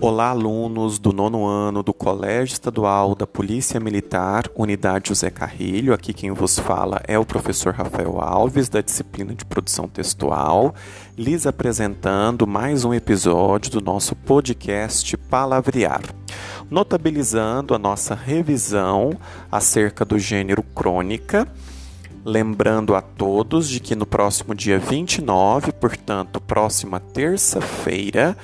Olá, alunos do nono ano do Colégio Estadual da Polícia Militar, Unidade José Carrilho. Aqui quem vos fala é o professor Rafael Alves, da disciplina de produção textual, lhes apresentando mais um episódio do nosso podcast Palavrear, notabilizando a nossa revisão acerca do gênero crônica. Lembrando a todos de que no próximo dia 29, portanto, próxima terça-feira,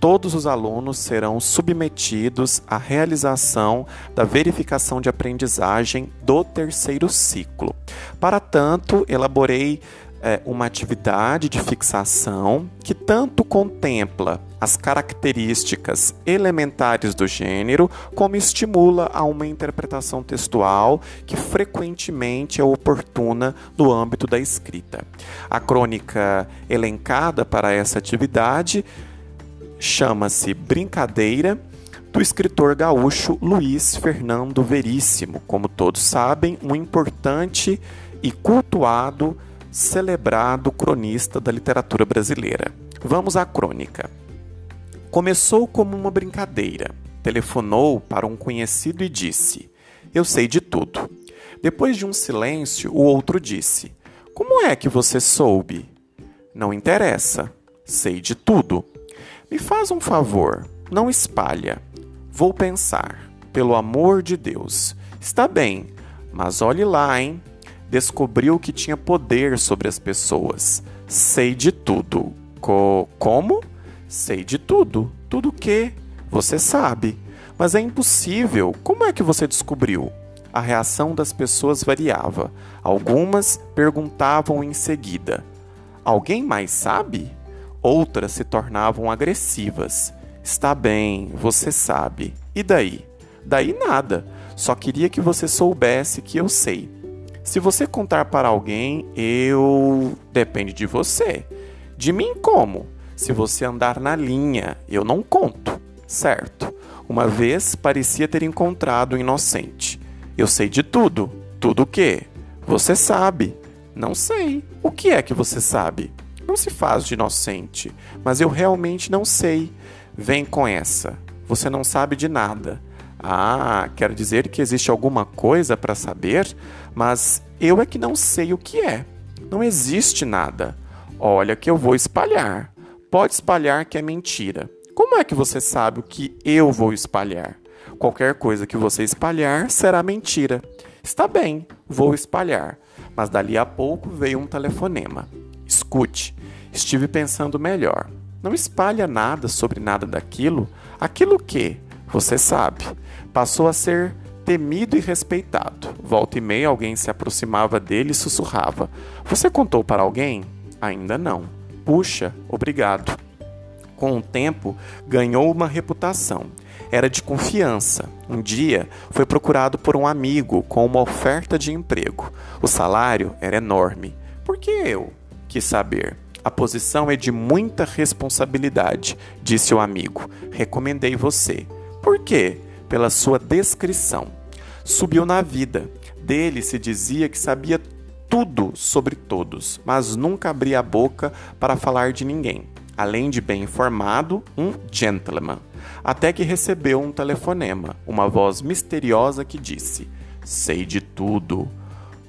todos os alunos serão submetidos à realização da verificação de aprendizagem do terceiro ciclo. Para tanto, elaborei é, uma atividade de fixação que tanto contempla as características elementares do gênero, como estimula a uma interpretação textual que frequentemente é oportuna no âmbito da escrita. A crônica elencada para essa atividade chama-se Brincadeira, do escritor gaúcho Luiz Fernando Veríssimo, como todos sabem, um importante e cultuado, celebrado cronista da literatura brasileira. Vamos à crônica. Começou como uma brincadeira. Telefonou para um conhecido e disse: Eu sei de tudo. Depois de um silêncio, o outro disse: Como é que você soube? Não interessa. Sei de tudo. Me faz um favor, não espalha. Vou pensar. Pelo amor de Deus. Está bem, mas olhe lá, hein? Descobriu que tinha poder sobre as pessoas. Sei de tudo. Co como? Sei de tudo. Tudo o quê? Você sabe. Mas é impossível. Como é que você descobriu? A reação das pessoas variava. Algumas perguntavam em seguida: Alguém mais sabe? Outras se tornavam agressivas. Está bem, você sabe. E daí? Daí nada. Só queria que você soubesse que eu sei. Se você contar para alguém, eu. Depende de você. De mim, como? Se você andar na linha, eu não conto. Certo. Uma vez parecia ter encontrado um inocente. Eu sei de tudo. Tudo o quê? Você sabe. Não sei. O que é que você sabe? Não se faz de inocente, mas eu realmente não sei. Vem com essa. Você não sabe de nada. Ah, quer dizer que existe alguma coisa para saber, mas eu é que não sei o que é. Não existe nada. Olha que eu vou espalhar. Pode espalhar que é mentira. Como é que você sabe o que eu vou espalhar? Qualquer coisa que você espalhar será mentira. Está bem, vou espalhar. Mas dali a pouco veio um telefonema. Escute, estive pensando melhor. Não espalha nada sobre nada daquilo. Aquilo que, você sabe, passou a ser temido e respeitado. Volta e meia alguém se aproximava dele e sussurrava: Você contou para alguém? Ainda não. Puxa, obrigado. Com o tempo, ganhou uma reputação. Era de confiança. Um dia foi procurado por um amigo com uma oferta de emprego. O salário era enorme. Por que eu? Quis saber. A posição é de muita responsabilidade, disse o amigo. Recomendei você. Por quê? Pela sua descrição. Subiu na vida. Dele se dizia que sabia tudo sobre todos, mas nunca abria a boca para falar de ninguém. Além de bem informado, um gentleman. Até que recebeu um telefonema, uma voz misteriosa que disse: Sei de tudo.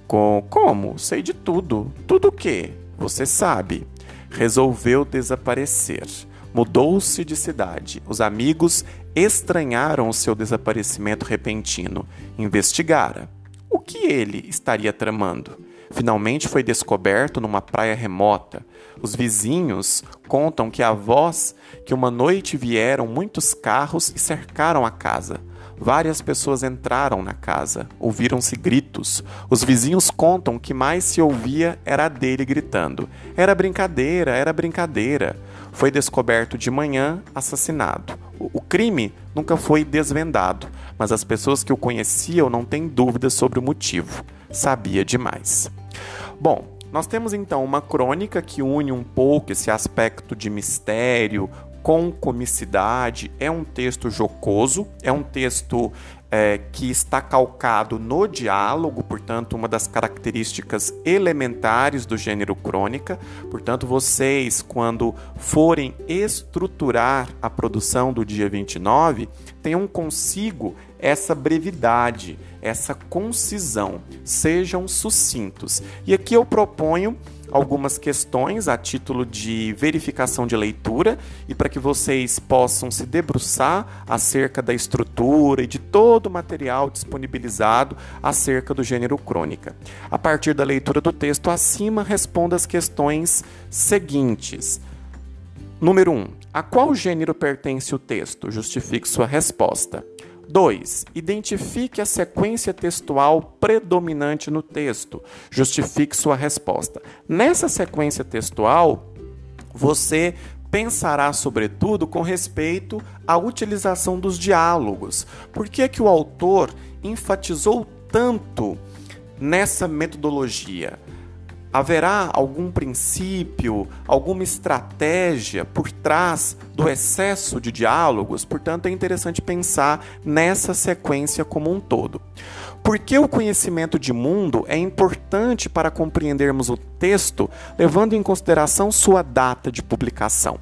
Com, como? Sei de tudo. Tudo o quê? Você sabe. Resolveu desaparecer. Mudou-se de cidade. Os amigos estranharam o seu desaparecimento repentino. Investigara. O que ele estaria tramando? Finalmente foi descoberto numa praia remota. Os vizinhos contam que a voz que uma noite vieram muitos carros e cercaram a casa. Várias pessoas entraram na casa, ouviram-se gritos. Os vizinhos contam que mais se ouvia era a dele gritando: Era brincadeira, era brincadeira. Foi descoberto de manhã, assassinado. O crime nunca foi desvendado, mas as pessoas que o conheciam não têm dúvidas sobre o motivo. Sabia demais. Bom, nós temos então uma crônica que une um pouco esse aspecto de mistério com comicidade, é um texto jocoso, é um texto é, que está calcado no diálogo, portanto, uma das características elementares do gênero crônica. Portanto, vocês, quando forem estruturar a produção do dia 29, tenham consigo essa brevidade, essa concisão, sejam sucintos. E aqui eu proponho algumas questões a título de verificação de leitura e para que vocês possam se debruçar acerca da estrutura e de todo o material disponibilizado acerca do gênero crônica. A partir da leitura do texto acima, responda as questões seguintes. Número 1. Um, a qual gênero pertence o texto? Justifique sua resposta. 2. Identifique a sequência textual predominante no texto. Justifique sua resposta. Nessa sequência textual, você pensará sobretudo com respeito à utilização dos diálogos. Por que, é que o autor enfatizou tanto nessa metodologia? Haverá algum princípio, alguma estratégia por trás do excesso de diálogos? Portanto, é interessante pensar nessa sequência como um todo. Porque o conhecimento de mundo é importante para compreendermos o texto, levando em consideração sua data de publicação.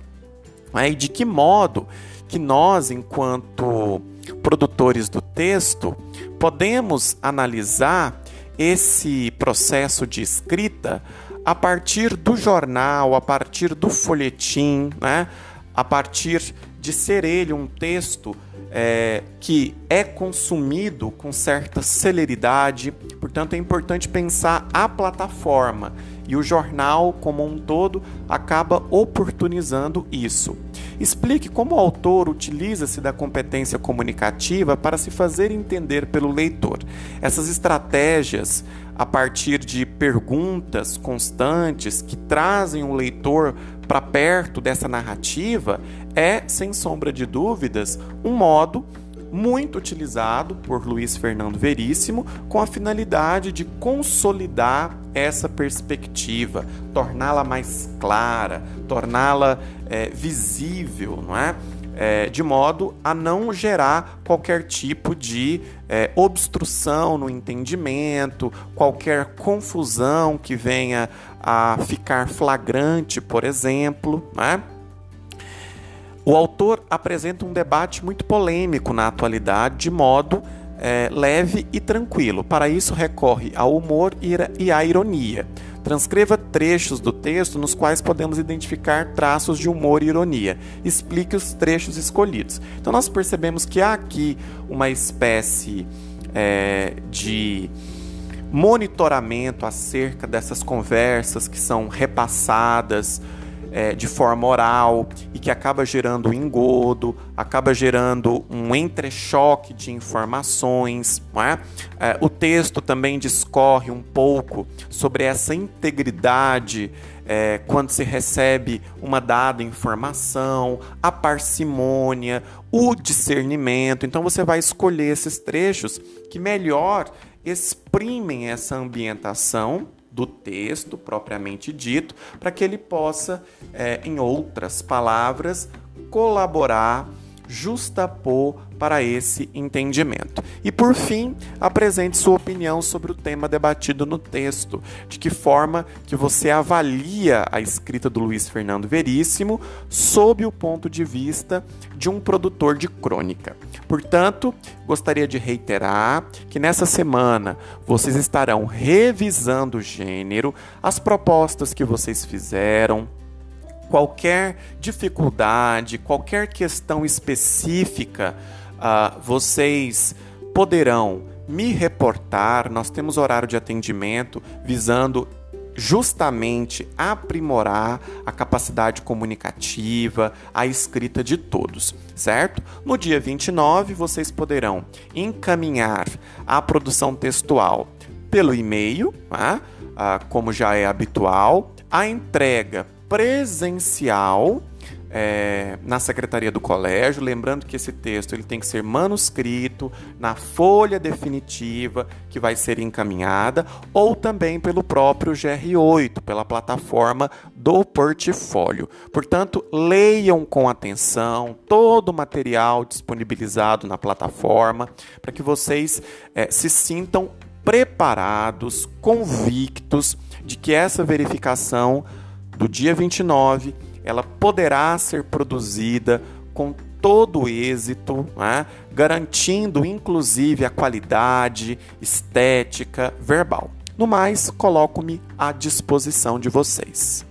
É, e de que modo que nós, enquanto produtores do texto, podemos analisar esse processo de escrita a partir do jornal, a partir do folhetim, né? a partir de ser ele um texto é, que é consumido com certa celeridade. Portanto, é importante pensar a plataforma e o jornal como um todo acaba oportunizando isso. Explique como o autor utiliza-se da competência comunicativa para se fazer entender pelo leitor. Essas estratégias, a partir de perguntas constantes que trazem o leitor para perto dessa narrativa, é, sem sombra de dúvidas, um modo muito utilizado por Luiz Fernando Veríssimo com a finalidade de consolidar essa perspectiva, torná-la mais clara, torná-la é, visível, não é? É, de modo a não gerar qualquer tipo de é, obstrução no entendimento, qualquer confusão que venha a ficar flagrante, por exemplo. Né? O autor apresenta um debate muito polêmico na atualidade, de modo é, leve e tranquilo. Para isso, recorre ao humor e à ironia. Transcreva trechos do texto nos quais podemos identificar traços de humor e ironia. Explique os trechos escolhidos. Então, nós percebemos que há aqui uma espécie é, de monitoramento acerca dessas conversas que são repassadas é, de forma oral e que acaba gerando engodo, acaba gerando um entrechoque de informações. É? É, o texto também discorre um pouco sobre essa integridade é, quando se recebe uma dada informação, a parcimônia, o discernimento. Então você vai escolher esses trechos que melhor exprimem essa ambientação do texto propriamente dito, para que ele possa, é, em outras palavras, colaborar, justapor para esse entendimento. E por fim, apresente sua opinião sobre o tema debatido no texto, de que forma que você avalia a escrita do Luiz Fernando Veríssimo sob o ponto de vista de um produtor de crônica. Portanto, gostaria de reiterar que nessa semana vocês estarão revisando o gênero, as propostas que vocês fizeram, qualquer dificuldade, qualquer questão específica uh, vocês poderão me reportar. Nós temos horário de atendimento visando justamente aprimorar a capacidade comunicativa, a escrita de todos, certo? No dia 29, vocês poderão encaminhar a produção textual pelo e-mail, tá? ah, como já é habitual, a entrega presencial é, na secretaria do colégio, lembrando que esse texto ele tem que ser manuscrito na folha definitiva que vai ser encaminhada, ou também pelo próprio GR8, pela plataforma do portfólio. Portanto, leiam com atenção todo o material disponibilizado na plataforma para que vocês é, se sintam preparados, convictos de que essa verificação do dia 29 ela poderá ser produzida com todo o êxito, né? garantindo inclusive a qualidade estética verbal. No mais, coloco-me à disposição de vocês.